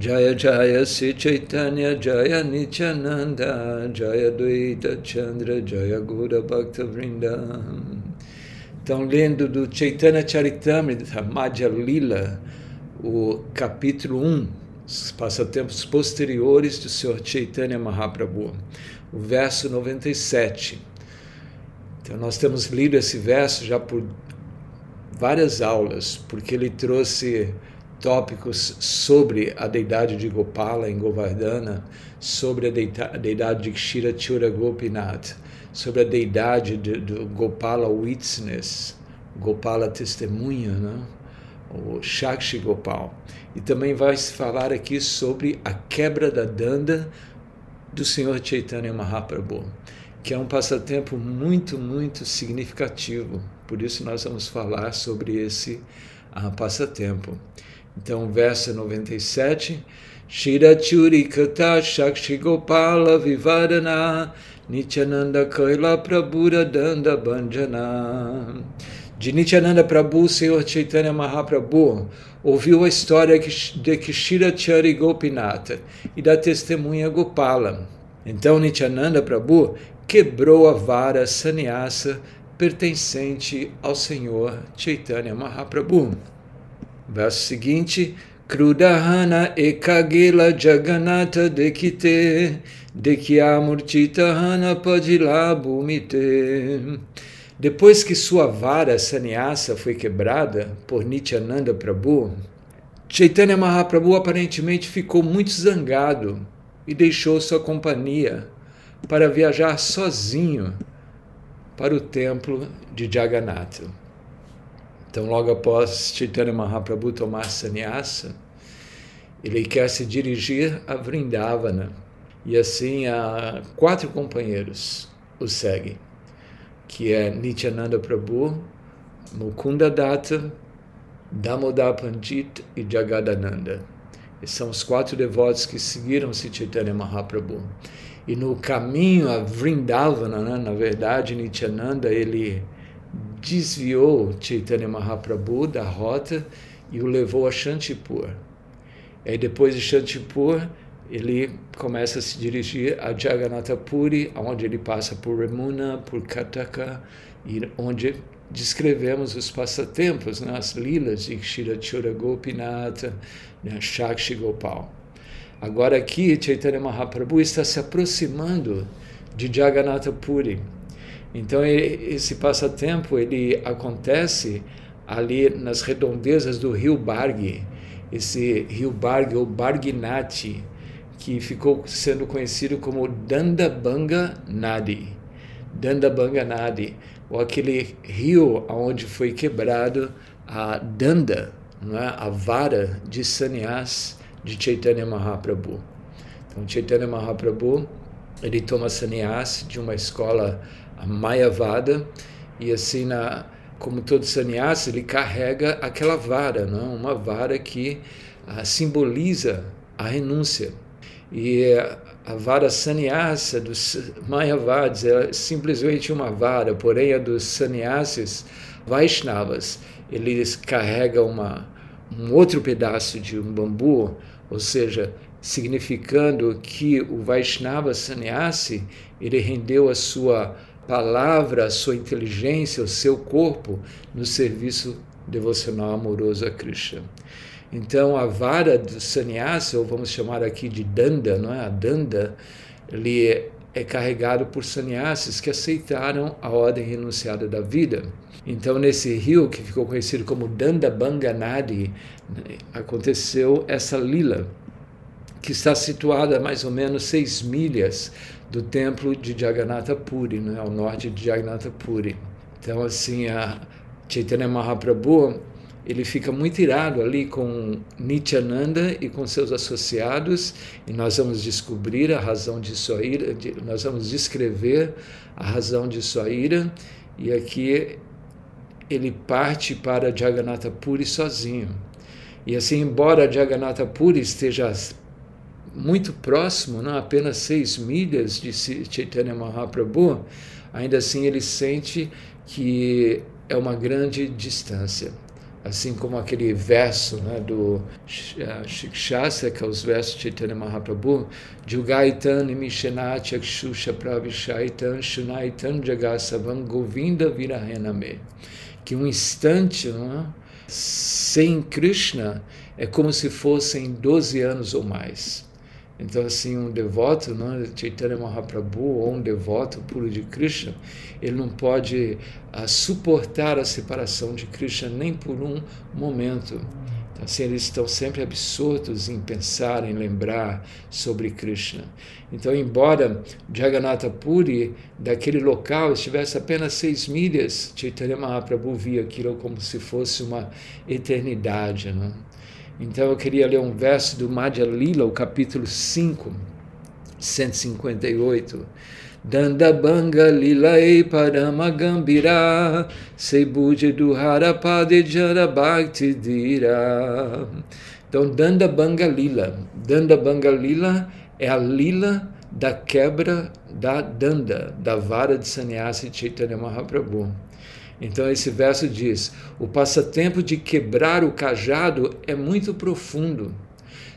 Jaya Jaya Sri Chaitanya Jaya Nityananda Jaya Dvaita Chandra Jaya Gura Bhakta Vrinda Então, lendo do Chaitanya Charitamrita Madhya Lila, o capítulo 1, os passatempos posteriores do Senhor Chaitanya Mahaprabhu, o verso 97. Então, nós temos lido esse verso já por várias aulas, porque ele trouxe tópicos sobre a deidade de Gopala em Govardhana, sobre a deidade de Kshira Chura Gopinath, sobre a deidade de, de Gopala Witness, Gopala Testemunha, né? o Shakshi Gopal. E também vai se falar aqui sobre a quebra da danda do Senhor Chaitanya Mahaprabhu, que é um passatempo muito, muito significativo. Por isso nós vamos falar sobre esse uh, passatempo. Então, verso 97, Shira Kata Shakshi Gopala Vivadana Nityananda Kaila Prabhuda Danda Banjana. De Nityananda Prabhu, Senhor Chaitanya Mahaprabhu, ouviu a história de Kishira Chari Gopinata e da testemunha Gopala. Então Nityananda Prabhu quebrou a vara sannyasa pertencente ao Senhor Chaitanya Mahaprabhu. Verso seguinte, Krudahana ekagela jaganata dekite dekyamurtitahana padilabhumite. Depois que sua vara sannyasa foi quebrada por Nityananda Prabhu, Chaitanya Mahaprabhu aparentemente ficou muito zangado e deixou sua companhia para viajar sozinho para o templo de Jagannatha. Então, logo após Chaitanya Mahaprabhu tomar sannyasa, ele quer se dirigir a Vrindavana. E assim, há quatro companheiros o seguem, que é Nityananda Prabhu, Mukunda Datta, Damodar Pandit e Jagadananda. Esses são os quatro devotos que seguiram Chaitanya Mahaprabhu. E no caminho a Vrindavana, né, na verdade, Nityananda, ele desviou Chaitanya Mahaprabhu da rota e o levou a Shantipur. E depois de Shantipur, ele começa a se dirigir a Jagannatha Puri, onde ele passa por Remuna, por Kataka, e onde descrevemos os passatempos, né, as lilas de Kshirachura Gopinata, né, Shakshi Gopal. Agora aqui, Chaitanya Mahaprabhu está se aproximando de Jagannatha Puri. Então esse passatempo ele acontece ali nas redondezas do rio Bargi, esse rio Bargi ou Barginati, que ficou sendo conhecido como Dandabanga Nadi. Dandabanga Nadi, ou aquele rio onde foi quebrado a Danda, é? a vara de sannyas de Chaitanya Mahaprabhu. Então Chaitanya Mahaprabhu ele toma sannyas de uma escola a Mayavada, e assim, na, como todo sannyasa, ele carrega aquela vara, não? uma vara que ah, simboliza a renúncia. E a vara sannyasa dos Mayavadas é simplesmente uma vara, porém a dos sannyasis Vaishnavas, eles carregam uma, um outro pedaço de um bambu, ou seja, significando que o Vaishnava sannyasi, ele rendeu a sua palavra, a sua inteligência, o seu corpo no serviço devocional amoroso a Krishna. Então, a vara do sannyasa, ou vamos chamar aqui de danda, não é? A danda, ele é, é carregado por sannyasis que aceitaram a ordem renunciada da vida. Então, nesse rio que ficou conhecido como Danda Banganadi, aconteceu essa lila, que está situada a mais ou menos seis milhas do templo de Jagannatha Puri, né, ao norte de Jagannatha Puri. Então, assim, a Chaitanya Mahaprabhu, ele fica muito irado ali com Nityananda e com seus associados, e nós vamos descobrir a razão de sua ira, nós vamos descrever a razão de sua ira, e aqui ele parte para Jagannatha Puri sozinho. E assim, embora Jagannatha Puri esteja muito próximo, não apenas seis milhas de Chaitanya Mahaprabhu, ainda assim ele sente que é uma grande distância. assim como aquele verso né, do Shikshastra, que é os versos de Chaitanya Mahaprabhu, Jugaitan Mishenat Yakshusha Pravishaitan Shunaitan Jagasavam Govinda Virahename. Que um instante né, sem Krishna é como se fossem 12 anos ou mais. Então, assim, um devoto de Chaitanya Mahaprabhu ou um devoto puro de Krishna, ele não pode uh, suportar a separação de Krishna nem por um momento. Então, assim, eles estão sempre absortos em pensar, em lembrar sobre Krishna. Então, embora Jagannatha Puri, daquele local, estivesse apenas seis milhas, Chaitanya Mahaprabhu via aquilo como se fosse uma eternidade. Não? Então eu queria ler um verso do Madhya Lila, o capítulo 5, 158. Dandabanga Lilae Paramagambira Sebuja Duhara Padejara Bhakti Dira. Então, Dandabanga Lila. Dandabanga Lila é a lila da quebra da danda, da vara de sannyasi Chaitanya Mahaprabhu. Então esse verso diz: o passatempo de quebrar o cajado é muito profundo.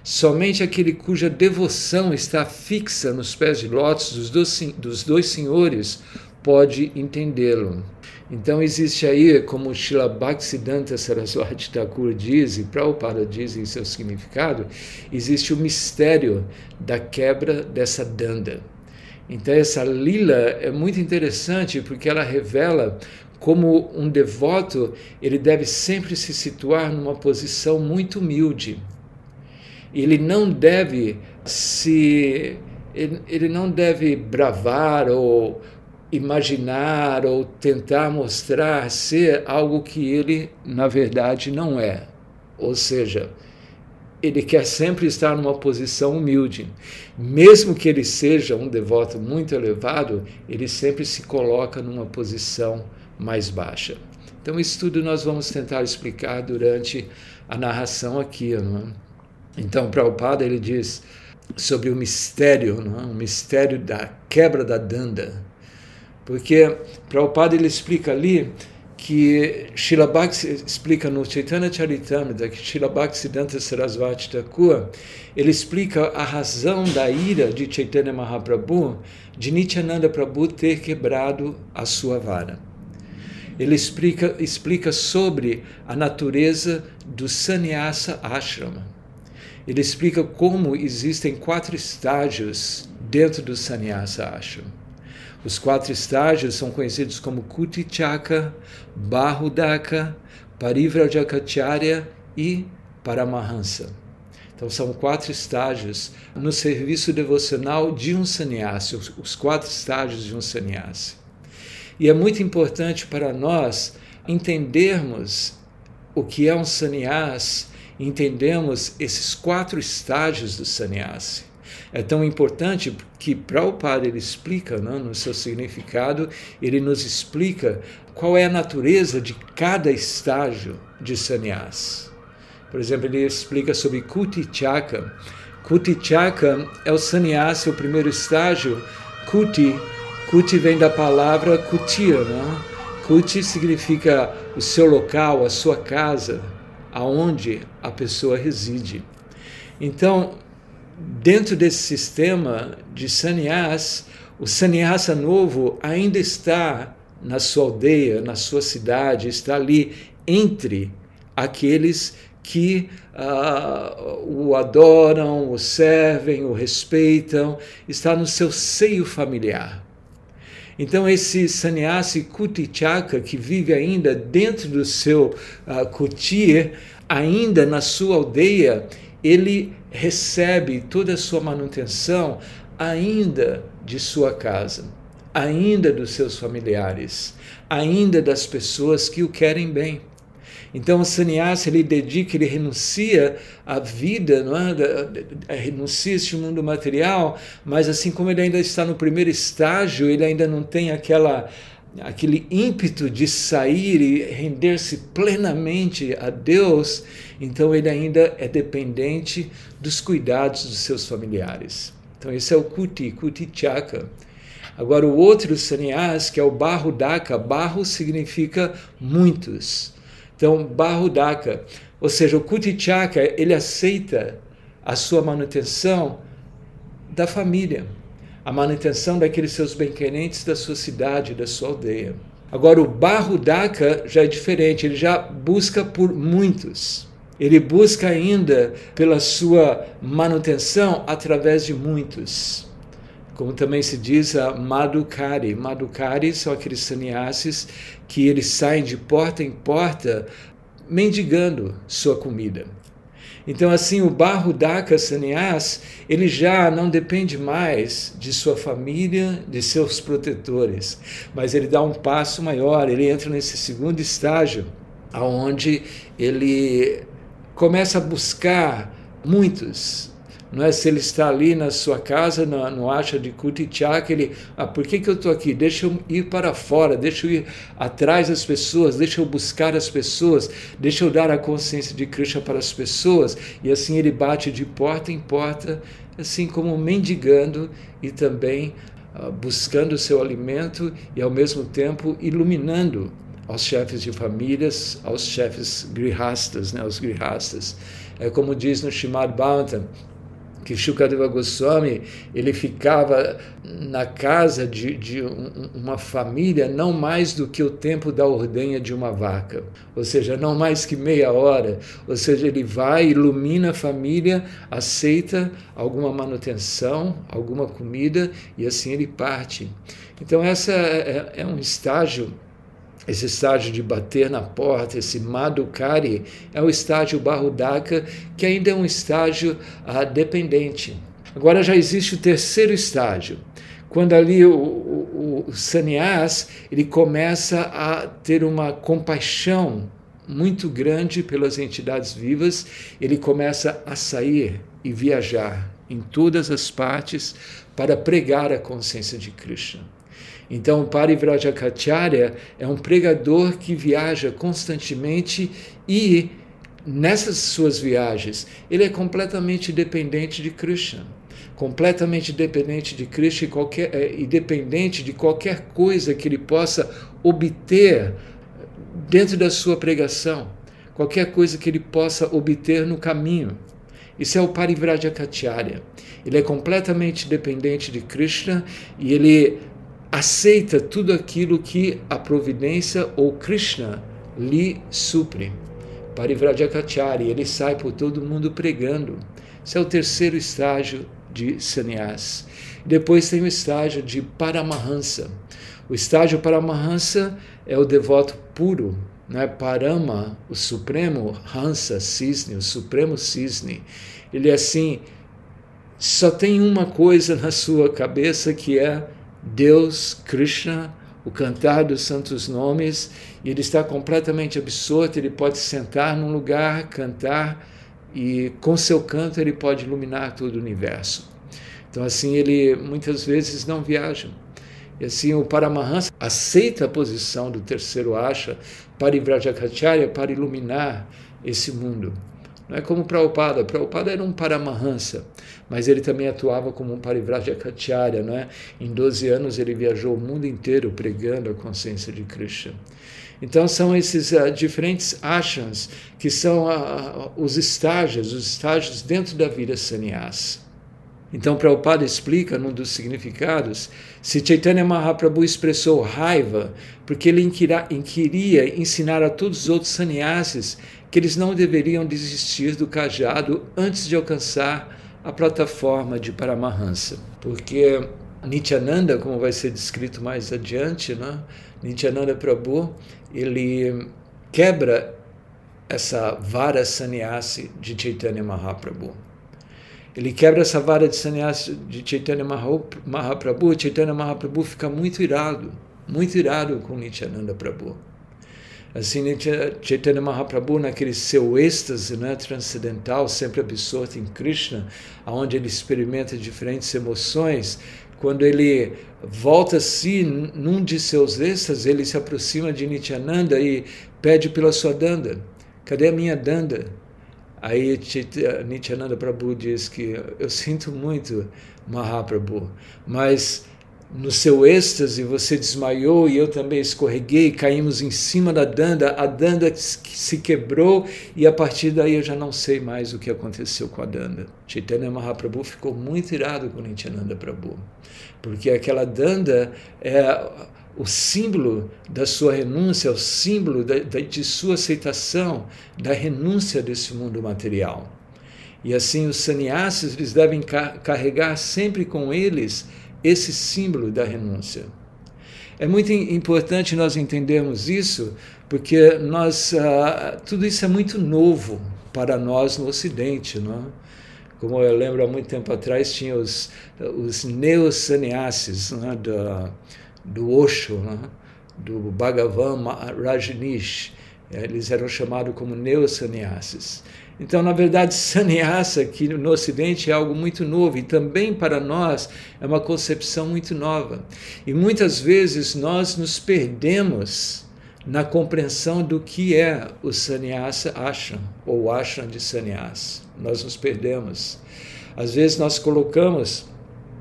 Somente aquele cuja devoção está fixa nos pés de lótus dos dois, dos dois senhores pode entendê-lo. Então existe aí, como Shila Bhaktisiddhanta Saraswati Thakur diz, e Prabhupada diz em seu significado, existe o mistério da quebra dessa danda. Então essa lila é muito interessante porque ela revela como um devoto, ele deve sempre se situar numa posição muito humilde. Ele não deve se ele, ele não deve bravar ou imaginar ou tentar mostrar ser algo que ele na verdade não é. Ou seja, ele quer sempre estar numa posição humilde. Mesmo que ele seja um devoto muito elevado, ele sempre se coloca numa posição humilde mais baixa. Então, isso tudo nós vamos tentar explicar durante a narração aqui. Não é? Então, Prabhupada ele diz sobre o mistério, não é? o mistério da quebra da danda. Porque Prabhupada ele explica ali que Srila explica no Chaitanya Charitamrita, que Srila Bhaktisiddhanta Sarasvati Thakur, ele explica a razão da ira de Chaitanya Mahaprabhu de Nityananda Prabhu ter quebrado a sua vara ele explica, explica sobre a natureza do sannyasa ashrama. Ele explica como existem quatro estágios dentro do sannyasa ashrama. Os quatro estágios são conhecidos como Kutichaka, Bahudaka, Parivrajacharya e Paramahansa. Então são quatro estágios no serviço devocional de um sannyasi, os quatro estágios de um sannyasi. E é muito importante para nós entendermos o que é um sannyas, entendemos esses quatro estágios do sannyasi. É tão importante que Prabhupada ele explica né, no seu significado, ele nos explica qual é a natureza de cada estágio de sannyas. Por exemplo, ele explica sobre Kuti Chaka. Kuti Chaka é o sannyasi, o primeiro estágio. Kuti Kuti vem da palavra kutir, né? Kuti significa o seu local, a sua casa, aonde a pessoa reside. Então, dentro desse sistema de sannyas, o sannyasa novo ainda está na sua aldeia, na sua cidade, está ali entre aqueles que uh, o adoram, o servem, o respeitam, está no seu seio familiar. Então, esse sannyasi Kutichaka, que vive ainda dentro do seu uh, kutir, ainda na sua aldeia, ele recebe toda a sua manutenção ainda de sua casa, ainda dos seus familiares, ainda das pessoas que o querem bem. Então o sannyasa ele dedica, ele renuncia à vida, não é? renuncia este mundo material, mas assim como ele ainda está no primeiro estágio, ele ainda não tem aquela aquele ímpeto de sair e render-se plenamente a Deus, então ele ainda é dependente dos cuidados dos seus familiares. Então esse é o Kuti, Kuti Chaka. Agora o outro sannyas, que é o Barro Daka, Barro significa muitos. Então, Bahudaka, ou seja, o Kutichaka, ele aceita a sua manutenção da família, a manutenção daqueles seus bem-querentes da sua cidade, da sua aldeia. Agora, o Bahudaka já é diferente, ele já busca por muitos. Ele busca ainda pela sua manutenção através de muitos. Como também se diz a Madhukari. Madhukari são aqueles sannyasis que eles saem de porta em porta mendigando sua comida. Então, assim, o Bahudaka Sannyas, ele já não depende mais de sua família, de seus protetores, mas ele dá um passo maior, ele entra nesse segundo estágio, aonde ele começa a buscar muitos não é? Se ele está ali na sua casa, no, no acha de Kutichak, ele, ah, por que, que eu estou aqui? Deixa eu ir para fora, deixa eu ir atrás das pessoas, deixa eu buscar as pessoas, deixa eu dar a consciência de Krishna para as pessoas. E assim ele bate de porta em porta, assim como mendigando e também ah, buscando o seu alimento e ao mesmo tempo iluminando aos chefes de famílias, aos chefes grihastas, né, aos grihastas. É como diz no Shimad Bhagavatam, que Shukadeva Goswami ele ficava na casa de, de uma família não mais do que o tempo da ordenha de uma vaca, ou seja, não mais que meia hora, ou seja, ele vai, ilumina a família, aceita alguma manutenção, alguma comida e assim ele parte. Então essa é, é, é um estágio esse estágio de bater na porta, esse Madhukari, é o estágio Bahudaka, que ainda é um estágio ah, dependente. Agora já existe o terceiro estágio, quando ali o, o, o sannyas ele começa a ter uma compaixão muito grande pelas entidades vivas, ele começa a sair e viajar em todas as partes para pregar a consciência de Krishna. Então, o Parivrajacharya é um pregador que viaja constantemente e, nessas suas viagens, ele é completamente dependente de Krishna. Completamente dependente de Krishna e, qualquer, é, e dependente de qualquer coisa que ele possa obter dentro da sua pregação, qualquer coisa que ele possa obter no caminho. Isso é o Parivrajacharya. Ele é completamente dependente de Krishna e ele aceita tudo aquilo que a providência ou Krishna lhe supre. Parivrajacachari, ele sai por todo mundo pregando. Esse é o terceiro estágio de sannyas. Depois tem o estágio de paramahansa. O estágio paramahansa é o devoto puro, né? Parama, o supremo Hansa, cisne, o supremo cisne. Ele é assim, só tem uma coisa na sua cabeça que é Deus, Krishna, o cantar dos santos nomes, e ele está completamente absorto, ele pode sentar num lugar, cantar, e com seu canto ele pode iluminar todo o universo. Então, assim, ele muitas vezes não viaja. E assim, o Paramahansa aceita a posição do terceiro Asha, Parivrajacharya, para iluminar esse mundo. Não é como Prabhupada. Prabhupada era um Paramahansa, mas ele também atuava como um Parivrajacharya. Não é? Em 12 anos ele viajou o mundo inteiro pregando a consciência de Krishna. Então são esses uh, diferentes ashans que são uh, os estágios, os estágios dentro da vida sannyasa. Então Prabhupada explica num dos significados, se Chaitanya Mahaprabhu expressou raiva porque ele queria ensinar a todos os outros sannyasis que eles não deveriam desistir do cajado antes de alcançar a plataforma de Paramahansa. Porque Nityananda, como vai ser descrito mais adiante, né? Nityananda Prabhu, ele quebra essa vara sannyasi de Chaitanya Mahaprabhu. Ele quebra essa vara de sannyasi de Chaitanya Mahaprabhu, Chaitanya Mahaprabhu fica muito irado, muito irado com Nityananda Prabhu. Assim, Chaitanya Mahaprabhu, naquele seu êxtase né, transcendental, sempre absorto em Krishna, onde ele experimenta diferentes emoções, quando ele volta a si num de seus êxtases, ele se aproxima de Nityananda e pede pela sua danda. Cadê a minha danda? Aí Nityananda Prabhu diz que eu sinto muito Mahaprabhu, mas no seu êxtase, você desmaiou e eu também escorreguei, caímos em cima da danda, a danda se quebrou e a partir daí eu já não sei mais o que aconteceu com a danda. Chaitanya Mahaprabhu ficou muito irado com Nityananda Prabhu, porque aquela danda é o símbolo da sua renúncia, o símbolo de sua aceitação da renúncia desse mundo material. E assim os sannyasis eles devem carregar sempre com eles esse símbolo da renúncia. É muito importante nós entendermos isso, porque nós, uh, tudo isso é muito novo para nós no Ocidente. Não é? Como eu lembro há muito tempo atrás, tinha os, os neo-sannyasis é? do, do Osho, é? do Bhagavan Rajneesh. Eles eram chamados como neo-sannyasis. Então, na verdade, sannyasa aqui no Ocidente é algo muito novo e também para nós é uma concepção muito nova. E muitas vezes nós nos perdemos na compreensão do que é o sannyasa ashram ou ashram de sannyasa. Nós nos perdemos. Às vezes nós colocamos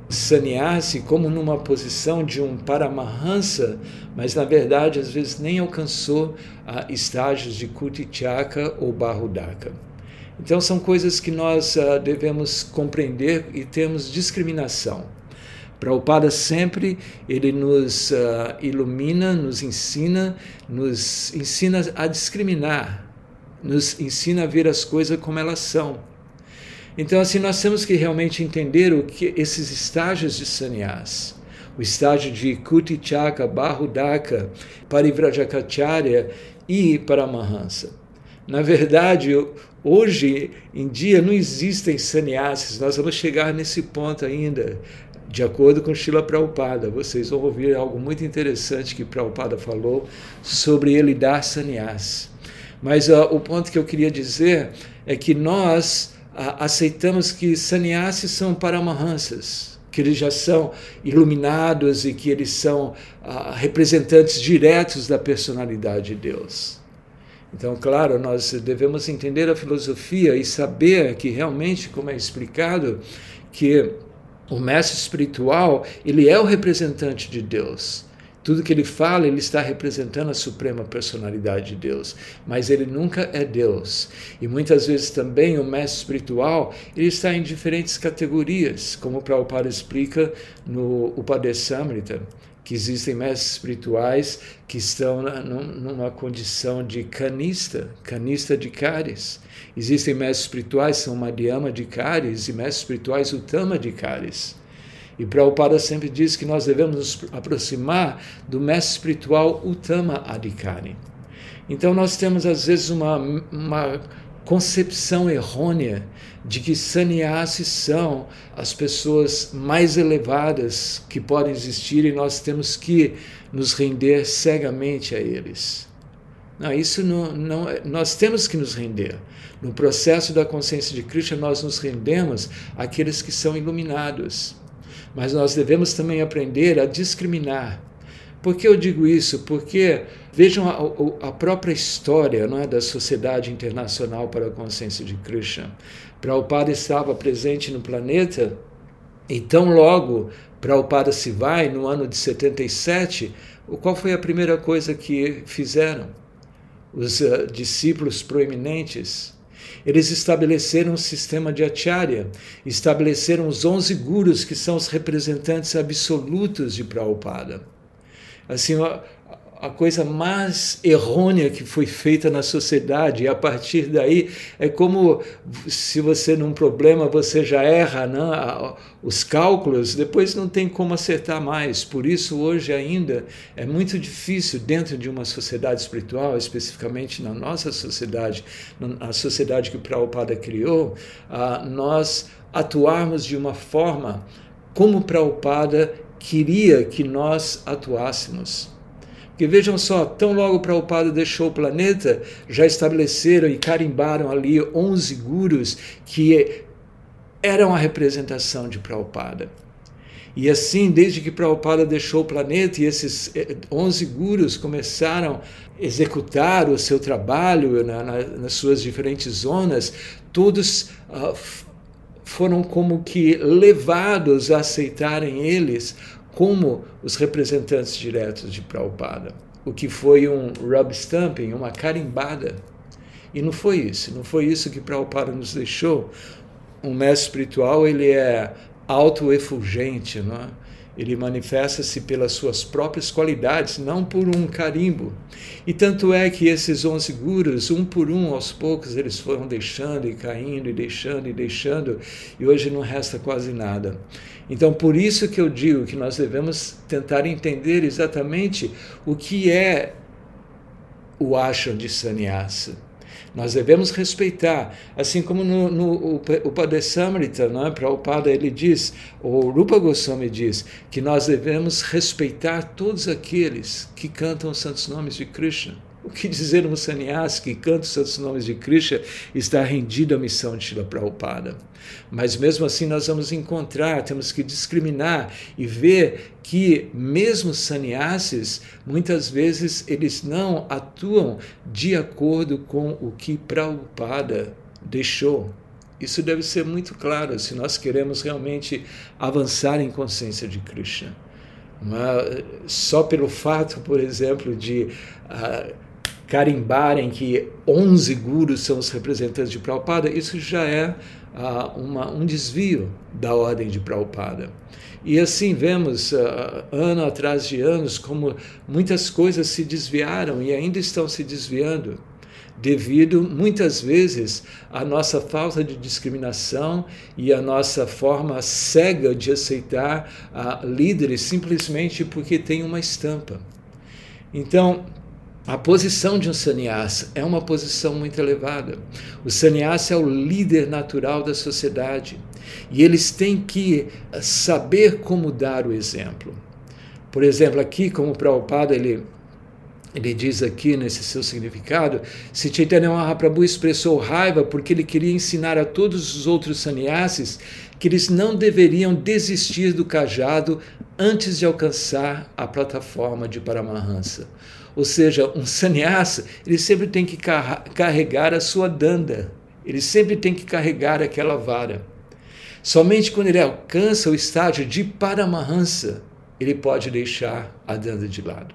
sannyasi como numa posição de um paramahansa, mas na verdade às vezes nem alcançou estágios de kutichaka ou bahudaka. Então, são coisas que nós uh, devemos compreender e temos discriminação. Prabhupada sempre ele nos uh, ilumina, nos ensina, nos ensina a discriminar, nos ensina a ver as coisas como elas são. Então, assim, nós temos que realmente entender o que esses estágios de sannyas, o estágio de Kutichaka, Bahudaka, Parivrajacharya e Paramahansa. Na verdade, hoje em dia não existem sannyasis, nós vamos chegar nesse ponto ainda, de acordo com Shila Prabhupada. Vocês vão ouvir algo muito interessante que Prabhupada falou sobre ele dar sannyas. Mas uh, o ponto que eu queria dizer é que nós uh, aceitamos que sannyasis são paramahansas, que eles já são iluminados e que eles são uh, representantes diretos da personalidade de Deus. Então, claro, nós devemos entender a filosofia e saber que realmente, como é explicado, que o mestre espiritual, ele é o representante de Deus. Tudo que ele fala, ele está representando a suprema personalidade de Deus, mas ele nunca é Deus. E muitas vezes também o mestre espiritual, ele está em diferentes categorias, como o Prabhupada explica no Upadesamrita que existem mestres espirituais que estão na, numa condição de canista, canista de Caris. Existem mestres espirituais que são Madhyama de Caris e mestres espirituais Utama de Caris. E Prabhupada sempre diz que nós devemos nos aproximar do mestre espiritual Utama Adhikari. Então nós temos às vezes uma, uma concepção errônea de que sannyasis são as pessoas mais elevadas que podem existir e nós temos que nos render cegamente a eles. Não, isso não, não, nós temos que nos render. No processo da consciência de Krishna, nós nos rendemos àqueles que são iluminados. Mas nós devemos também aprender a discriminar por que eu digo isso? Porque vejam a, a própria história não é, da Sociedade Internacional para a Consciência de Krishna. Prabhupada estava presente no planeta e tão logo Prabhupada se vai, no ano de 77, qual foi a primeira coisa que fizeram? Os uh, discípulos proeminentes eles estabeleceram um sistema de acharya, estabeleceram os 11 gurus, que são os representantes absolutos de Prabhupada assim, a, coisa mais errônea que foi feita na sociedade. E a partir daí é como se você num problema você já erra né, os cálculos, depois não tem como acertar mais. Por isso hoje ainda é muito difícil dentro de uma sociedade espiritual, especificamente na nossa sociedade, na sociedade que o Prabhupada criou, nós atuarmos de uma forma como o Prabhupada queria que nós atuássemos. Porque vejam só, tão logo Prabhupada deixou o planeta, já estabeleceram e carimbaram ali 11 gurus que eram a representação de Prabhupada. E assim, desde que Prabhupada deixou o planeta e esses 11 eh, gurus começaram a executar o seu trabalho na, na, nas suas diferentes zonas, todos uh, foram como que levados a aceitarem eles como os representantes diretos de Prabhupada, o que foi um rub stamping, uma carimbada. E não foi isso, não foi isso que Prabhupada nos deixou. Um mestre espiritual, ele é autoefulgente, não é? Ele manifesta-se pelas suas próprias qualidades, não por um carimbo. E tanto é que esses onze gurus, um por um, aos poucos, eles foram deixando e caindo e deixando e deixando, e hoje não resta quase nada. Então, por isso que eu digo que nós devemos tentar entender exatamente o que é o ashram de sannyasa nós devemos respeitar, assim como no, no o, o Padesamrita, não é? Prabhupada, ele diz, o Rupa Goswami diz, que nós devemos respeitar todos aqueles que cantam os santos nomes de Krishna. O que dizer um sannyasi que canta os santos nomes de Krishna está rendido à missão de Shila Prabhupada. Mas mesmo assim nós vamos encontrar, temos que discriminar e ver que mesmo sannyasis, muitas vezes eles não atuam de acordo com o que Prabhupada deixou. Isso deve ser muito claro se nós queremos realmente avançar em consciência de Krishna. Só pelo fato, por exemplo, de uh, carimbarem que 11 gurus são os representantes de Prabhupada, isso já é uh, uma, um desvio da ordem de Prabhupada. E assim vemos, uh, ano atrás de anos, como muitas coisas se desviaram e ainda estão se desviando, devido muitas vezes à nossa falta de discriminação e à nossa forma cega de aceitar uh, líderes simplesmente porque tem uma estampa. Então, a posição de um sannyasa é uma posição muito elevada. O sannyasa é o líder natural da sociedade e eles têm que saber como dar o exemplo. Por exemplo, aqui, como o Prabhupada ele, ele diz aqui nesse seu significado, se Chaitanya Mahaprabhu expressou raiva porque ele queria ensinar a todos os outros sannyasis que eles não deveriam desistir do cajado antes de alcançar a plataforma de Paramahansa. Ou seja, um sannyasa, ele sempre tem que carregar a sua danda, ele sempre tem que carregar aquela vara. Somente quando ele alcança o estágio de Paramahansa, ele pode deixar a danda de lado.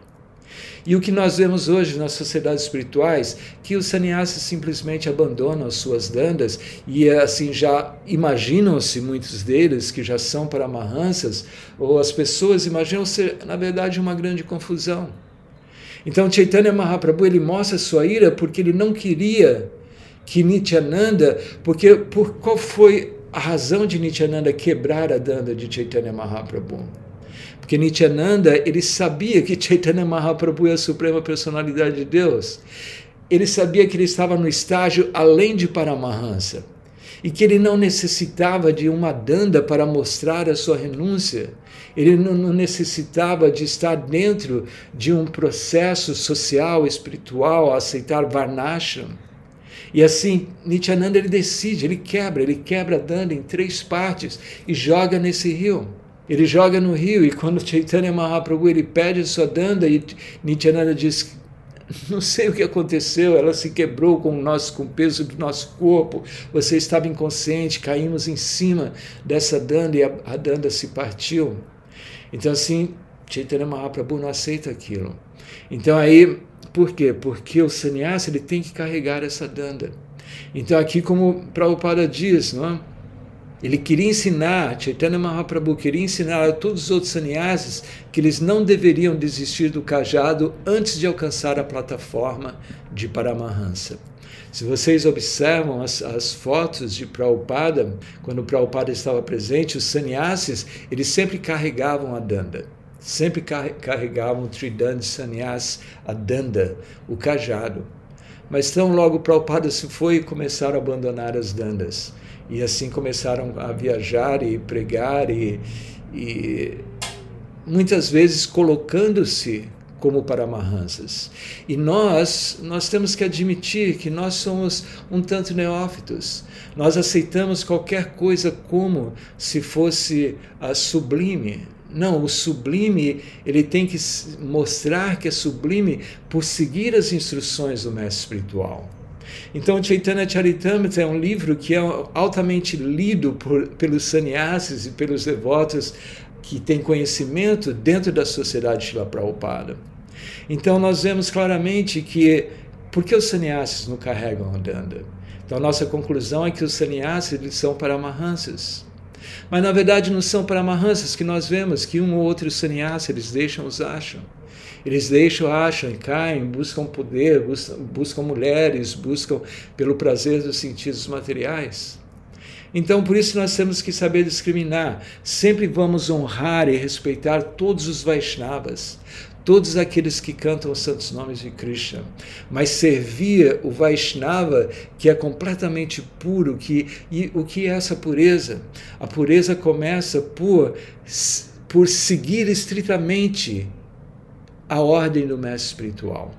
E o que nós vemos hoje nas sociedades espirituais, que os sannyasis simplesmente abandonam as suas dandas e assim já imaginam-se muitos deles que já são paramahansas, ou as pessoas imaginam ser, na verdade, uma grande confusão. Então Chaitanya Mahaprabhu ele mostra sua ira porque ele não queria que Nityananda, porque por qual foi a razão de Nityananda quebrar a danda de Chaitanya Mahaprabhu? Porque Nityananda, ele sabia que Chaitanya Mahaprabhu é a suprema personalidade de Deus. Ele sabia que ele estava no estágio além de Paramahansa e que ele não necessitava de uma danda para mostrar a sua renúncia. Ele não necessitava de estar dentro de um processo social, espiritual, aceitar Varnashram. E assim, Nityananda ele decide, ele quebra, ele quebra a danda em três partes e joga nesse rio. Ele joga no rio e quando Chaitanya Mahaprabhu ele pede a sua danda e Nityananda diz não sei o que aconteceu, ela se quebrou com o nosso com o peso do nosso corpo. Você estava inconsciente, caímos em cima dessa danda e a, a danda se partiu. Então assim, Chaitanya Mahaprabhu não aceita aquilo. Então aí, por quê? Porque o sannyasa ele tem que carregar essa danda. Então aqui como Prabhupada diz, não é? Ele queria ensinar, Chaitanya Mahaprabhu queria ensinar a todos os outros sannyasis que eles não deveriam desistir do cajado antes de alcançar a plataforma de Paramahansa. Se vocês observam as, as fotos de Prabhupada, quando Prabhupada estava presente, os sannyasis, eles sempre carregavam a danda. Sempre carregavam o Tridanda Sannyas, a danda, o cajado. Mas tão logo Prabhupada se foi e começaram a abandonar as dandas. E assim começaram a viajar e pregar e, e muitas vezes colocando-se como Paramahansas. E nós, nós temos que admitir que nós somos um tanto neófitos. Nós aceitamos qualquer coisa como se fosse a sublime. Não, o sublime, ele tem que mostrar que é sublime por seguir as instruções do mestre espiritual. Então, Chaitanya Charitamrita é um livro que é altamente lido por, pelos sannyasis e pelos devotos que tem conhecimento dentro da sociedade Shila Prabhupada. Então nós vemos claramente que por que os sannyasis não carregam a danda? Então nossa conclusão é que os sannyasis são paramahansas. Mas na verdade não são paramahansas que nós vemos que um ou outro sannyasi eles deixam os acham. Eles deixam, acham caem, buscam poder, buscam, buscam mulheres, buscam pelo prazer dos sentidos materiais. Então, por isso nós temos que saber discriminar. Sempre vamos honrar e respeitar todos os Vaishnavas, todos aqueles que cantam os santos nomes de Krishna, mas servir o Vaishnava que é completamente puro, que e o que é essa pureza? A pureza começa por por seguir estritamente a ordem do mestre espiritual.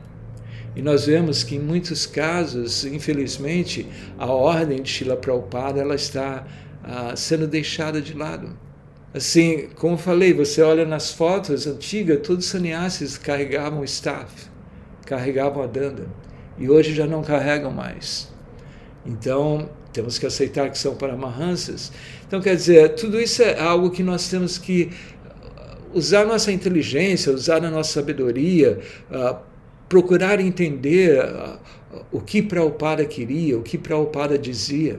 E nós vemos que em muitos casos, infelizmente, a ordem de Shila Prabhupada ela está ah, sendo deixada de lado. Assim, como falei, você olha nas fotos antigas, todos os sannyasis carregavam o staff, carregavam a danda, e hoje já não carregam mais. Então, temos que aceitar que são paramahansas. Então, quer dizer, tudo isso é algo que nós temos que usar nossa inteligência, usar a nossa sabedoria, uh, procurar entender uh, o que Prabhupada queria, o que Prabhupada dizia.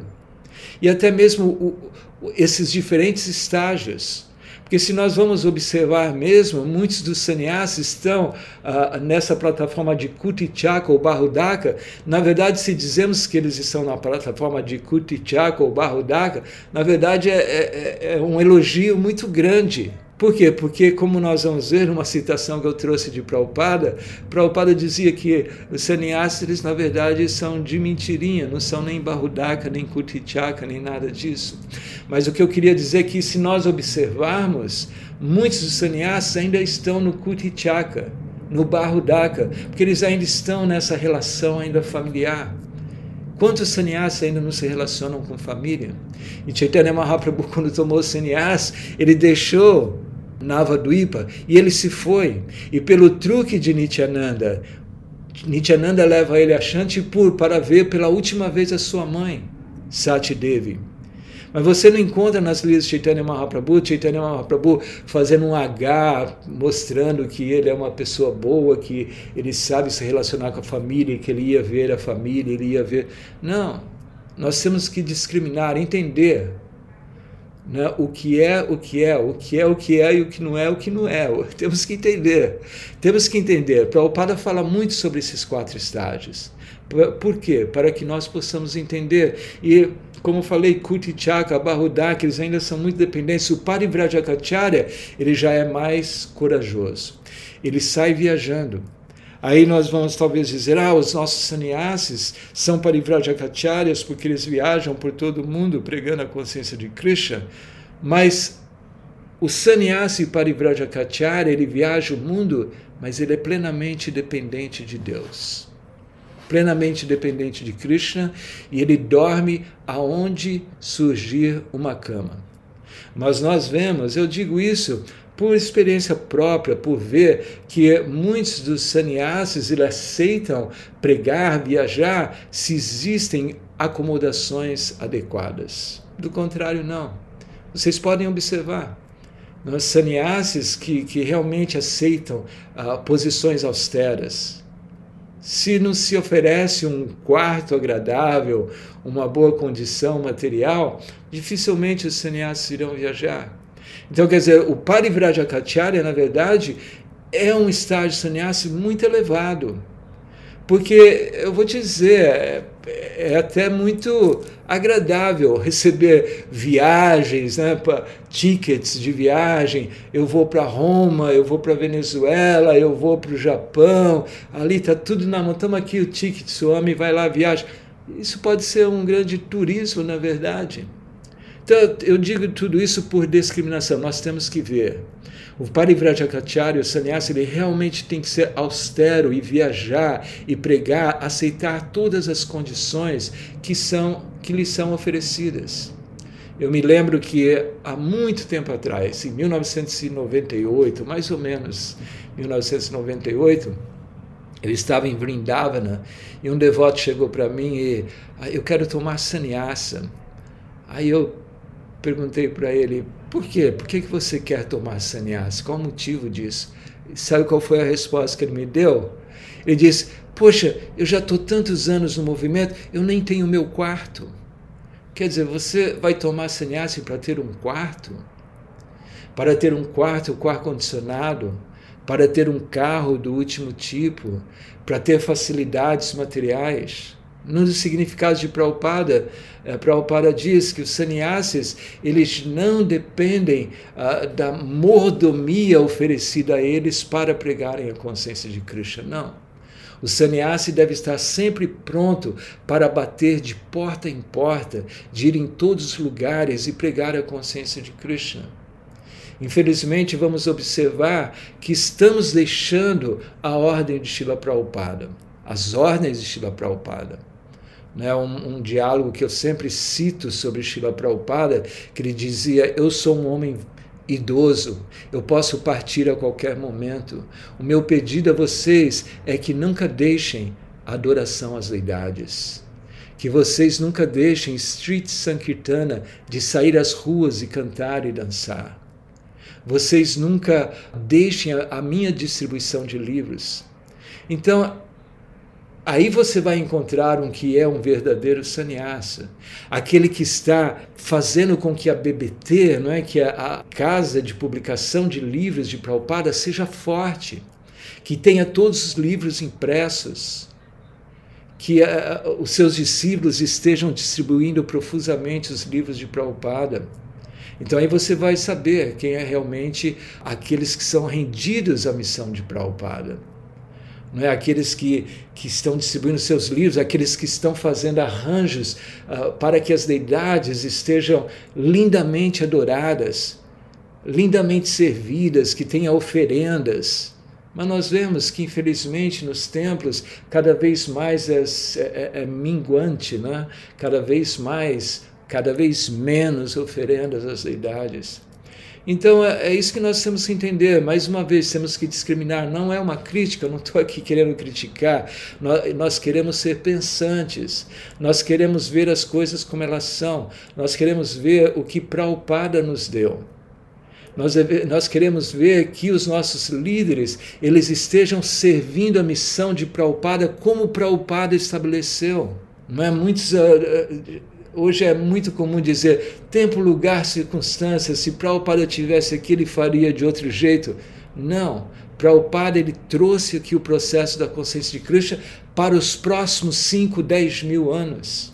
E até mesmo o, esses diferentes estágios. Porque se nós vamos observar mesmo, muitos dos sannyasis estão uh, nessa plataforma de Kutichaka ou Barudaka. Na verdade, se dizemos que eles estão na plataforma de Kutichaka ou Barudaka, na verdade é, é, é um elogio muito grande por quê? Porque, como nós vamos ver numa citação que eu trouxe de Prabhupada, Prabhupada dizia que os sannyasis, na verdade, são de mentirinha, não são nem Barudaka, nem Kutichaka, nem nada disso. Mas o que eu queria dizer é que, se nós observarmos, muitos dos sannyasis ainda estão no Kutichaka, no Barudaka, porque eles ainda estão nessa relação ainda familiar. Quantos sannyasis ainda não se relacionam com família? E Chaitanya Mahaprabhu, quando tomou sannyas, ele deixou Navadvipa, e ele se foi. E pelo truque de Nityananda, Nityananda leva ele a Shantipur para ver pela última vez a sua mãe, Sati Devi. Mas você não encontra nas listas de Chaitanya Mahaprabhu, Chaitanya Mahaprabhu fazendo um H, mostrando que ele é uma pessoa boa, que ele sabe se relacionar com a família, que ele ia ver a família, ele ia ver. Não. Nós temos que discriminar, entender né, o que é o que é, o que é o que é e o que não é o que não é. Temos que entender. Temos que entender. Prabhupada fala muito sobre esses quatro estágios. Por quê? Para que nós possamos entender. E, como falei, Kuti Chaka, Bahudak, eles ainda são muito dependentes. O Parivrajacharya, ele já é mais corajoso. Ele sai viajando. Aí nós vamos talvez dizer, ah, os nossos sannyasis são parivrajacharyas porque eles viajam por todo o mundo pregando a consciência de Krishna, mas o sannyasi parivrajacharya, ele viaja o mundo, mas ele é plenamente dependente de Deus. Plenamente dependente de Krishna e ele dorme aonde surgir uma cama. Mas nós vemos, eu digo isso por experiência própria, por ver que muitos dos sannyasis aceitam pregar, viajar, se existem acomodações adequadas. Do contrário, não. Vocês podem observar. Os sannyasis que, que realmente aceitam uh, posições austeras, se não se oferece um quarto agradável, uma boa condição material, dificilmente os sannyasis irão viajar. Então, quer dizer, o Parivrajacharya, na verdade, é um estágio sannyasi muito elevado. Porque, eu vou te dizer, é, é até muito agradável receber viagens, né, tickets de viagem. Eu vou para Roma, eu vou para Venezuela, eu vou para o Japão. Ali está tudo na mão. Estamos aqui o ticket, o homem vai lá, viaja. Isso pode ser um grande turismo, na verdade. Então, eu digo tudo isso por discriminação. Nós temos que ver. O Parivrajacharya, o sannyasi, ele realmente tem que ser austero e viajar e pregar, aceitar todas as condições que, são, que lhe são oferecidas. Eu me lembro que há muito tempo atrás, em 1998, mais ou menos 1998, eu estava em Vrindavana e um devoto chegou para mim e ah, eu quero tomar sannyasa. Aí eu perguntei para ele: por quê? Por que, que você quer tomar sannyas? Qual o motivo disso? Sabe qual foi a resposta que ele me deu? Ele disse: Poxa, eu já estou tantos anos no movimento, eu nem tenho meu quarto. Quer dizer, você vai tomar sannyasi para ter um quarto? Para ter um quarto com ar-condicionado? Para ter um carro do último tipo? Para ter facilidades materiais? Nos significados de Prabhupada, eh, Prabhupada diz que os sannyasis eles não dependem uh, da mordomia oferecida a eles para pregarem a consciência de Krishna, não. O sannyasi deve estar sempre pronto para bater de porta em porta, de ir em todos os lugares e pregar a consciência de Krishna. Infelizmente, vamos observar que estamos deixando a ordem de Shila Prabhupada, as ordens de Shila Prabhupada né, um, um, diálogo que eu sempre cito sobre Srila Prabhupada, que ele dizia: Eu sou um homem idoso, eu posso partir a qualquer momento. O meu pedido a vocês é que nunca deixem a adoração às deidades. Que vocês nunca deixem Street Sankirtana de sair às ruas e cantar e dançar. Vocês nunca deixem a, a minha distribuição de livros. Então, Aí você vai encontrar um que é um verdadeiro sannyasa, aquele que está fazendo com que a BBT, não é, que a, casa de publicação de livros de Prabhupada seja forte, que tenha todos os livros impressos, que uh, os seus discípulos estejam distribuindo profusamente os livros de Prabhupada. Então aí você vai saber quem é realmente aqueles que são rendidos à missão de Prabhupada é? aqueles que, que estão distribuindo seus livros, aqueles que estão fazendo arranjos uh, para que as deidades estejam lindamente adoradas, lindamente servidas, que tenha oferendas. Mas nós vemos que, infelizmente, nos templos, cada vez mais é, é, é minguante, né? cada vez mais, cada vez menos oferendas às deidades. Então é, é, isso que nós temos que entender. Mais uma vez, temos que discriminar. Não é uma crítica, eu não estou aqui querendo criticar. Nós, queremos ser pensantes. Nós queremos ver as coisas como elas são. Nós queremos ver o que Prabhupada nos deu. Nós, nós queremos ver que os nossos líderes eles estejam servindo a missão de Prabhupada como Prabhupada estabeleceu. Não é muitos. Uh, Hoje é muito comum dizer tempo, lugar, circunstância. Se Prabhupada tivesse aqui, ele faria de outro jeito. Não. Prabhupada ele trouxe aqui o processo da consciência de Krishna para os próximos 5, 10 mil anos.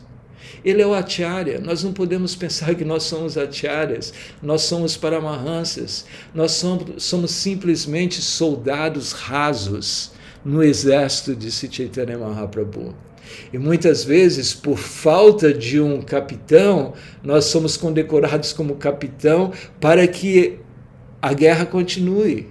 Ele é o Acharya. Nós não podemos pensar que nós somos Acharyas, nós somos Paramahansas, nós somos, somos simplesmente soldados rasos no exército de Chaitanya Mahaprabhu. E muitas vezes, por falta de um capitão, nós somos condecorados como capitão para que a guerra continue.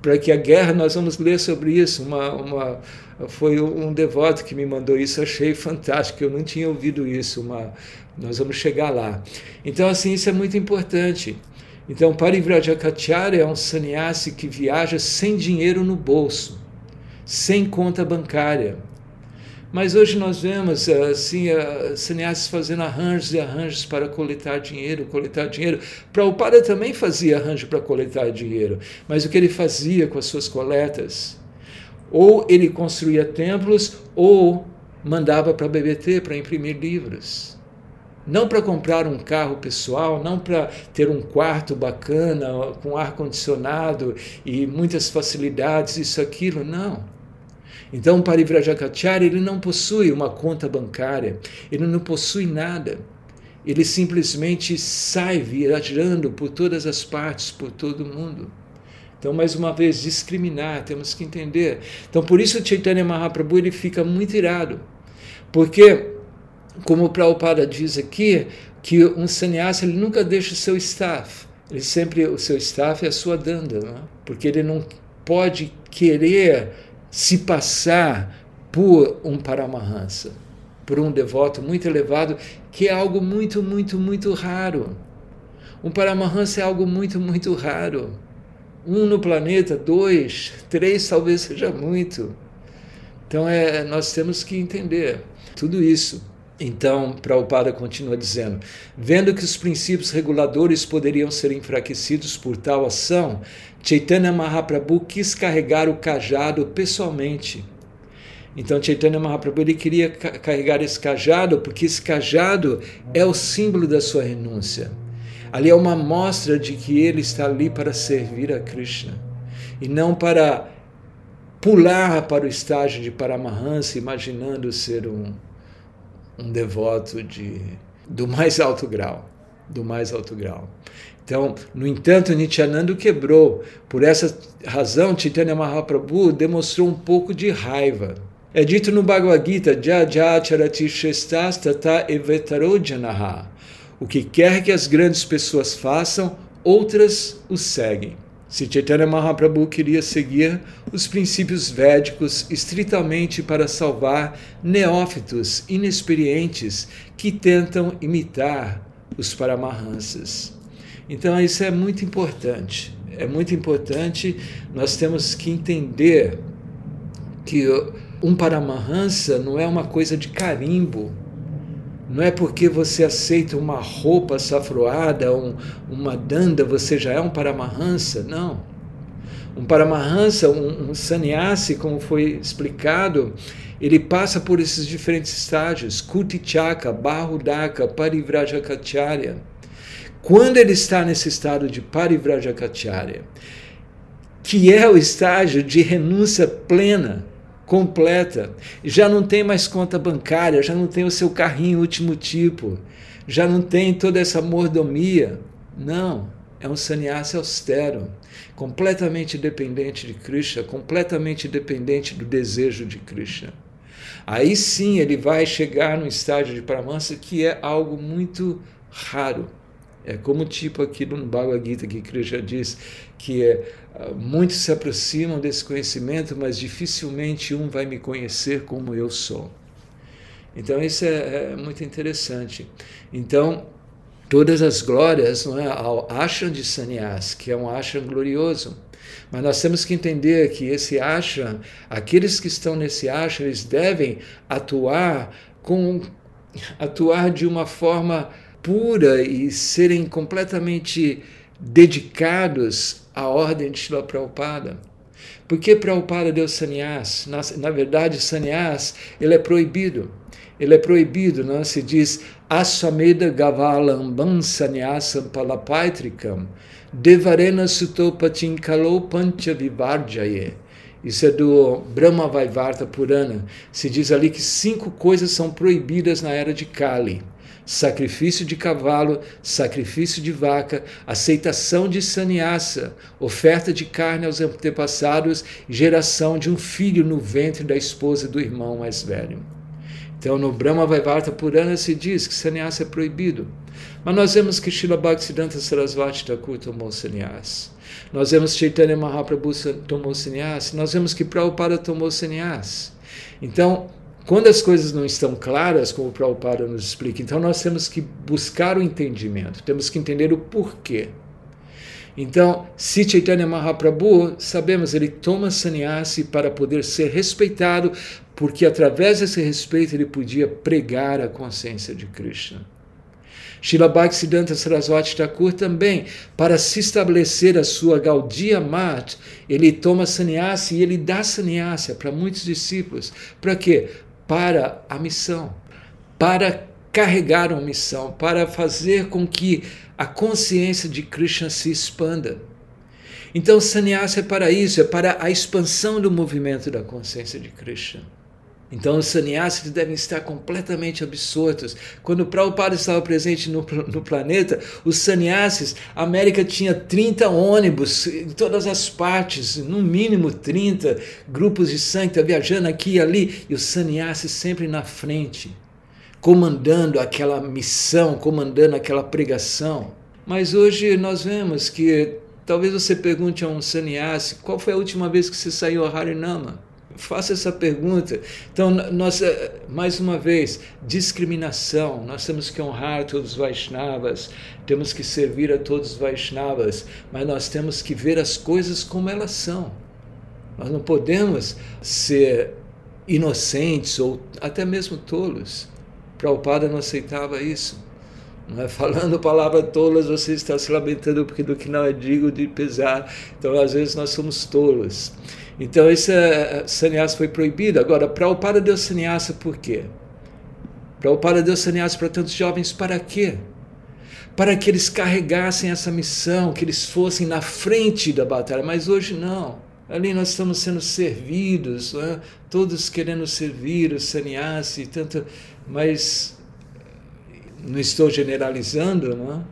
Para que a guerra, nós vamos ler sobre isso. Uma, uma, foi um devoto que me mandou isso, achei fantástico, eu não tinha ouvido isso. Uma, nós vamos chegar lá. Então, assim, isso é muito importante. Então, Parivrajacacharya é um sannyasi que viaja sem dinheiro no bolso, sem conta bancária mas hoje nós vemos assim cineastas fazendo arranjos e arranjos para coletar dinheiro, coletar dinheiro. Prabhupada também fazia arranjo para coletar dinheiro, mas o que ele fazia com as suas coletas? Ou ele construía templos, ou mandava para a BBT para imprimir livros. Não para comprar um carro pessoal, não para ter um quarto bacana, com ar-condicionado e muitas facilidades, isso, aquilo, não então, o Parivrajacacharya ele não possui uma conta bancária, ele não possui nada. Ele simplesmente sai viajando por todas as partes, por todo o mundo. Então, mais uma vez, discriminar, temos que entender. Então, por isso Chaitanya Mahaprabhu ele fica muito irado. Porque, como o Prabhupada diz aqui, que um sannyasa ele nunca deixa o seu staff. Ele sempre, o seu staff é a sua danda, não é? porque ele não pode querer se passar por um Paramahansa, por um devoto muito elevado, que é algo muito, muito, muito raro. Um Paramahansa é algo muito, muito raro. Um no planeta, dois, três talvez seja muito. Então é, nós temos que entender tudo isso. Então, Prabhupada continua dizendo: vendo que os princípios reguladores poderiam ser enfraquecidos por tal ação, Chaitanya Mahaprabhu quis carregar o cajado pessoalmente. Então, Chaitanya Mahaprabhu ele queria carregar esse cajado porque esse cajado é o símbolo da sua renúncia. Ali é uma mostra de que ele está ali para servir a Krishna e não para pular para o estágio de Paramahansa, imaginando ser um um devoto de, do mais alto grau, do mais alto grau. Então, no entanto, Nityananda quebrou. Por essa razão, Chaitanya Mahaprabhu demonstrou um pouco de raiva. É dito no Bhagavad Gita. O que quer que as grandes pessoas façam, outras o seguem. Se Chaitanya Mahaprabhu queria seguir os princípios védicos estritamente para salvar neófitos inexperientes que tentam imitar os Paramahansas. Então, isso é muito importante. É muito importante, nós temos que entender que um Paramahansa não é uma coisa de carimbo, não é porque você aceita uma roupa safroada, um, uma danda, você já é um paramahansa. Não. Um paramahansa, um, um sannyasi, como foi explicado, ele passa por esses diferentes estágios: Kutichaka, Bahudaka, Parivrajakacharya. Quando ele está nesse estado de Parivrajakacharya, que é o estágio de renúncia plena, completa. Já não tem mais conta bancária, já não tem o seu carrinho último tipo, já não tem toda essa mordomia. Não, é um sannyasi austero, completamente dependente de Krishna, completamente dependente do desejo de Krishna. Aí sim ele vai chegar no estágio de Paramahansa que é algo muito raro. É como tipo aqui no Bhagavad Gita que Krishna diz que é, muitos se aproximam desse conhecimento, mas dificilmente um vai me conhecer como eu sou. Então isso é, é muito interessante. Então todas as glórias não é, ao ashram de Sannyas, que é um ashram glorioso. Mas nós temos que entender que esse ashram, aqueles que estão nesse ashram, eles devem atuar com atuar de uma forma pura e serem completamente dedicados à ordem de Shila Prabhupada. Por que Prabhupada deu sannyas? Na, na verdade, sannyas ele é proibido. Ele é proibido, não se diz Aswameda Gavalambam Sannyasam Palapaitrikam Devarena Sutopatin Kalo Pancha Vivarjaye. Isso é do Brahma Vaivarta Purana. Se diz ali que cinco coisas são proibidas na era de Kali sacrifício de cavalo, sacrifício de vaca, aceitação de sannyasa, oferta de carne aos antepassados geração de um filho no ventre da esposa do irmão mais velho. Então, no Brahma Vaivarta Purana se diz que sannyasa é proibido. Mas nós vemos que Srila Bhaktisiddhanta Sarasvati Thakur tomou sannyasa. Nós vemos Chaitanya Mahaprabhu tomou sannyasa. Nós vemos que Prabhupada tomou sannyasa. Então, quando as coisas não estão claras, como o Prabhupada nos explica, então nós temos que buscar o entendimento, temos que entender o porquê. Então, se Chaitanya Mahaprabhu, sabemos, ele toma sannyasi para poder ser respeitado, porque através desse respeito ele podia pregar a consciência de Krishna. Srila Bhaktisiddhanta Saraswati Thakur também, para se estabelecer a sua Gaudiya Mat, ele toma sannyasi e ele dá sannyasa para muitos discípulos. Para quê? Para a missão, para carregar uma missão, para fazer com que a consciência de Krishna se expanda. Então, sannyasa é para isso, é para a expansão do movimento da consciência de Krishna. Então, os sannyasis devem estar completamente absortos. Quando o Prabhupada estava presente no, no planeta, os sannyasis, a América tinha 30 ônibus em todas as partes, no mínimo 30 grupos de sangue viajando aqui e ali, e os sannyasis sempre na frente, comandando aquela missão, comandando aquela pregação. Mas hoje nós vemos que talvez você pergunte a um sannyasi qual foi a última vez que você saiu a Harinama? Faça essa pergunta. Então, nós, eh, mais uma vez, discriminação. Nós temos que honrar todos os Vaishnavas, temos que servir a todos os Vaishnavas, mas nós temos que ver as coisas como elas são. Nós não podemos ser inocentes ou até mesmo tolos, Prabhupada não aceitava isso. Não é? Falando palavras tolas, você está se lamentando porque do que não é digo de pesar. Então, às vezes, nós somos tolos. Então, esse uh, sannyasa foi proibido. Agora, Prabhupada deu sannyasa por quê? Prabhupada deu sannyasa para tantos jovens para quê? Para que eles carregassem essa missão, que eles fossem na frente da batalha. Mas hoje não. Ali nós estamos sendo servidos, é? todos querendo servir o sannyasi, tanto, mas não estou generalizando, não?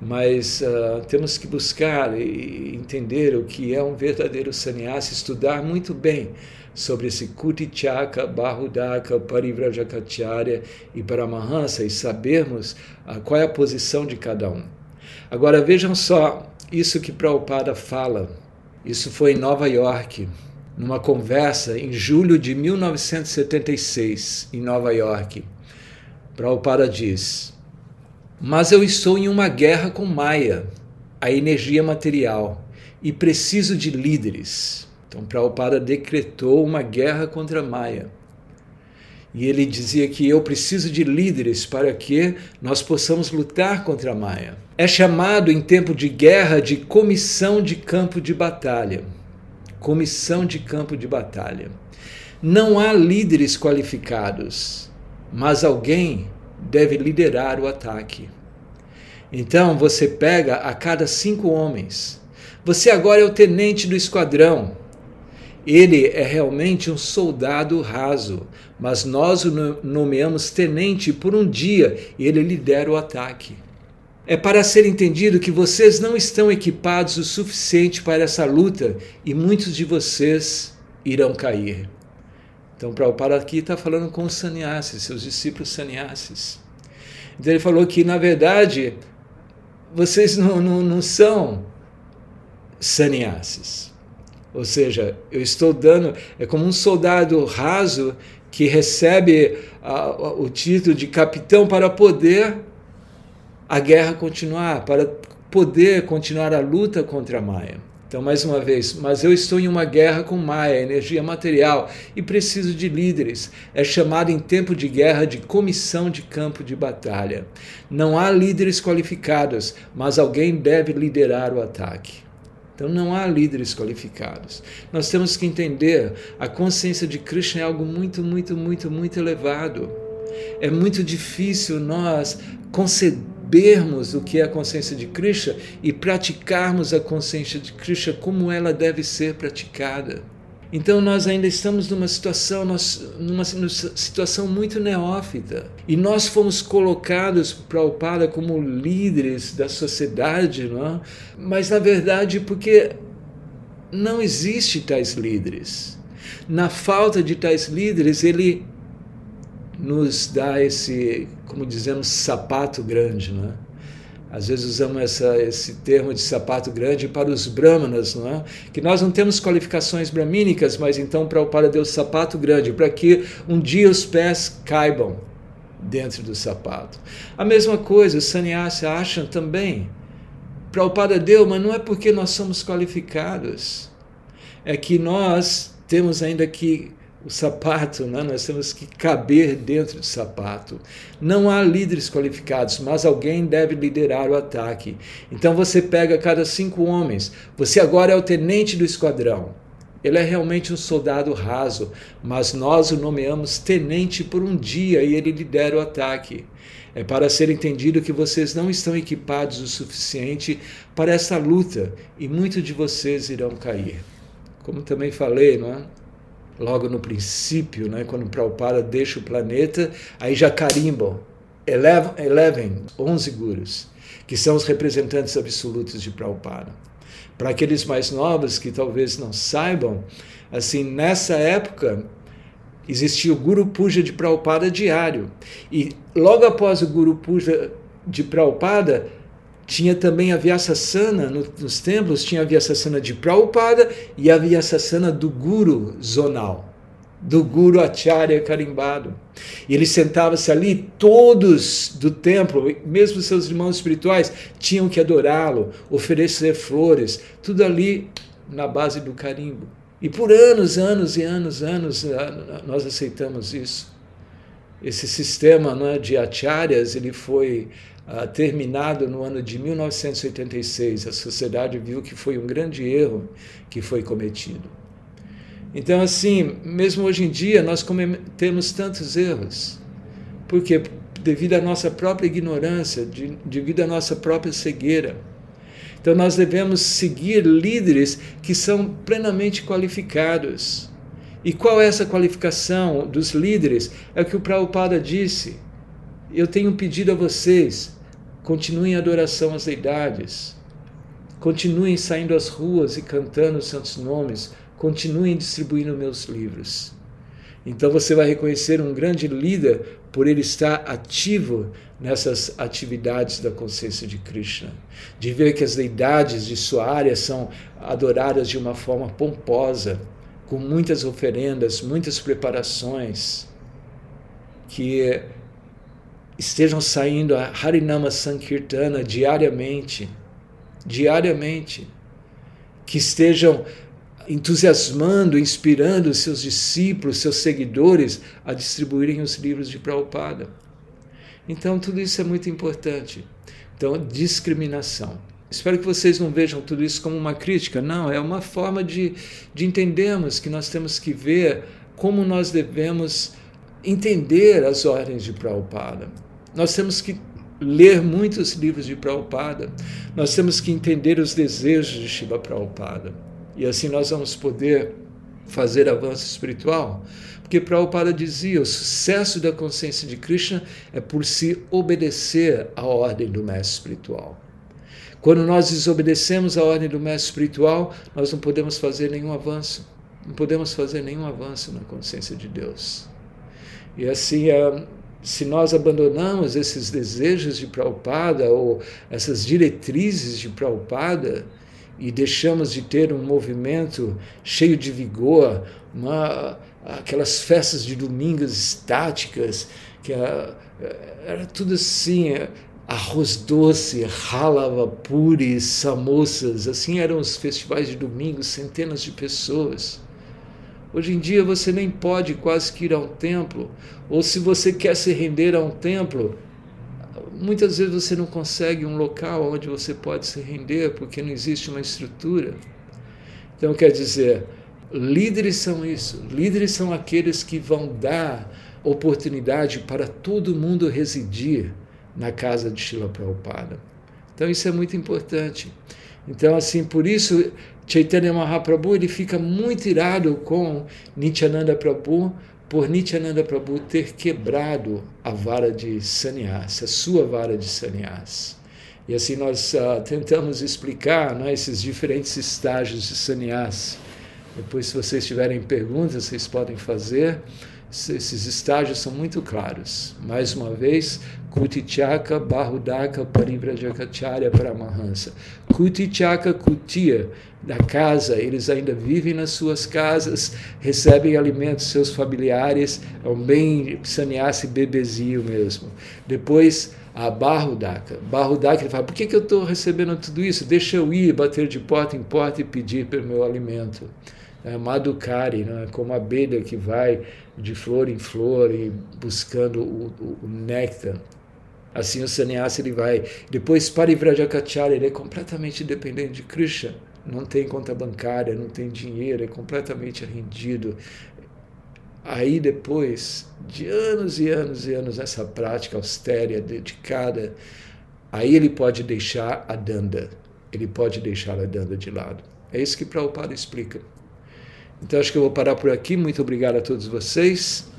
Mas uh, temos que buscar e entender o que é um verdadeiro sannyasi, estudar muito bem sobre esse Kutichaka, Bahudaka, Parivrajacharya e Paramahansa e sabermos uh, qual é a posição de cada um. Agora vejam só isso que Prabhupada fala. Isso foi em Nova York, numa conversa em julho de 1976, em Nova York. Prabhupada diz: Mas eu estou em uma guerra com Maya, a energia material, e preciso de líderes. Então, Prabhupada decretou uma guerra contra Maya. E ele dizia que eu preciso de líderes para que nós possamos lutar contra Maia. É chamado em tempo de guerra de comissão de campo de batalha. Comissão de campo de batalha. Não há líderes qualificados mas alguém deve liderar o ataque. Então você pega a cada cinco homens. Você agora é o tenente do esquadrão. Ele é realmente um soldado raso, mas nós o nomeamos tenente por um dia e ele lidera o ataque. É para ser entendido que vocês não estão equipados o suficiente para essa luta e muitos de vocês irão cair. Então, Prabhupada aqui está falando com os sannyasis, seus discípulos sannyasis. Então, ele falou que, na verdade, vocês não, não, não são sannyasis. Ou seja, eu estou dando, é como um soldado raso que recebe a, o título de capitão para poder a guerra continuar, para poder continuar a luta contra a Maia. Então, mais uma vez, mas eu estou em uma guerra com Maia, energia material, e preciso de líderes. É chamado em tempo de guerra de comissão de campo de batalha. Não há líderes qualificados, mas alguém deve liderar o ataque. Então não há líderes qualificados. Nós temos que entender a consciência de Krishna é algo muito, muito, muito, muito elevado. É muito difícil nós conceder sabermos o que é a consciência de Krishna e praticarmos a consciência de Krishna como ela deve ser praticada. Então nós ainda estamos numa situação, nós, numa, numa situação muito neófita. E nós fomos colocados para o Pada como líderes da sociedade, não é? mas na verdade porque não existe tais líderes. Na falta de tais líderes, ele nos dá esse, como dizemos, sapato grande, não é? Às vezes usamos essa, esse termo de sapato grande para os brahmanas, não é? Que nós não temos qualificações brahmínicas, mas então para o para Deus sapato grande, para que um dia os pés caibam dentro do sapato. A mesma coisa, os sannyasi acham também. Para o Pada deu, mas não é porque nós somos qualificados, é que nós temos ainda que o sapato, né? nós temos que caber dentro do sapato. Não há líderes qualificados, mas alguém deve liderar o ataque. Então você pega cada cinco homens, você agora é o tenente do esquadrão. Ele é realmente um soldado raso, mas nós o nomeamos tenente por um dia e ele lidera o ataque. É para ser entendido que vocês não estão equipados o suficiente para essa luta e muitos de vocês irão cair. Como também falei, não é? Logo no princípio, né, quando Prabhupada deixa o planeta, aí já carimbam Eleven, eleven 11 gurus, que são os representantes absolutos de Prabhupada. Para aqueles mais novos que talvez não saibam, assim, nessa época existia o Guru Puja de Prabhupada diário. E logo após o Guru Puja de Prabhupada, tinha também a Vyasasana no, nos templos, tinha a Vyasasana de Prabhupada e a Vyasasana do Guru zonal, do Guru Acharya carimbado. E ele sentava-se ali, todos do templo, mesmo seus irmãos espirituais, tinham que adorá-lo, oferecer flores, tudo ali na base do carimbo. E por anos, anos e anos, anos, nós aceitamos isso. Esse sistema né, de acharyas ele foi uh, terminado no ano de 1986. A sociedade viu que foi um grande erro que foi cometido. Então, assim, mesmo hoje em dia, nós cometemos tantos erros. Por quê? Devido à nossa própria ignorância, de, devido à nossa própria cegueira. Então, nós devemos seguir líderes que são plenamente qualificados. E qual é essa qualificação dos líderes? É o que o Prabhupada disse. Eu tenho pedido a vocês, continuem a adoração às deidades, continuem saindo às ruas e cantando os santos nomes, continuem distribuindo meus livros. Então você vai reconhecer um grande líder por ele estar ativo nessas atividades da consciência de Krishna, de ver que as deidades de sua área são adoradas de uma forma pomposa, com muitas oferendas, muitas preparações, que estejam saindo a Harinama Sankirtana diariamente, diariamente, que estejam entusiasmando, inspirando seus discípulos, seus seguidores a distribuírem os livros de Prabhupada. Então, tudo isso é muito importante. Então, discriminação. Espero que vocês não vejam tudo isso como uma crítica. Não, é uma forma de, de entendermos que nós temos que ver como nós devemos entender as ordens de Prabhupada. Nós temos que ler muitos livros de Prabhupada. Nós temos que entender os desejos de Shiva Prabhupada. E assim nós vamos poder fazer avanço espiritual. Porque Prabhupada dizia: o sucesso da consciência de Krishna é por se obedecer à ordem do mestre espiritual. Quando nós desobedecemos à ordem do mestre espiritual, nós não podemos fazer nenhum avanço. Não podemos fazer nenhum avanço na consciência de Deus. E assim, é, se nós abandonamos esses desejos de Prabhupada ou essas diretrizes de Prabhupada, e deixamos de ter um movimento cheio de vigor, uma, aquelas festas de domingos estáticas, que era, era tudo assim, arroz doce, ralava puris, samosas, assim eram os festivais de domingo, centenas de pessoas. Hoje em dia você nem pode quase que ir a um templo, ou se você quer se render a um templo, muitas vezes você não consegue um local onde você pode se render porque não existe uma estrutura. Então, quer dizer, líderes são isso. Líderes são aqueles que vão dar oportunidade para todo mundo residir na casa de Shila Prabhupada. Então, isso é muito importante. Então, assim, por isso, Chaitanya Mahaprabhu ele fica muito irado com Nityananda Prabhu, por Nityananda Prabhu ter quebrado a vara de sannyas, a sua vara de sannyas. E assim nós uh, tentamos explicar né, esses diferentes estágios de sannyas. Depois, se vocês tiverem perguntas, vocês podem fazer. Esses estágios são muito claros. Mais uma vez, Kutichaka, Bahudaka, Parivrajacharya, Paramahansa. Kutichaka, Kutia, da casa, eles ainda vivem nas suas casas, recebem alimentos seus familiares, é um bem sannyasi bebezinho mesmo. Depois, a Barrudaka. Barrudaka, ele fala, por que, que eu estou recebendo tudo isso? Deixa eu ir, bater de porta em porta e pedir pelo meu alimento é, né? como a abelha que vai de flor em flor e buscando o, o, o néctar. Assim o sannyasi ele vai. Depois Parivrajacacharya, ele é completamente dependente de Krishna. Não tem conta bancária, não tem dinheiro, é completamente rendido. Aí depois de anos e anos e anos nessa prática austera, dedicada, aí ele pode deixar a danda, ele pode deixar a danda de lado. É isso que Prabhupada explica. Então acho que eu vou parar por aqui. Muito obrigado a todos vocês.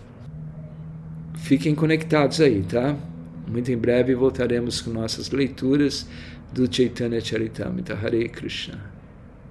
Fiquem conectados aí, tá? Muito em breve voltaremos com nossas leituras do Chaitanya Charitamrita. Hare Krishna.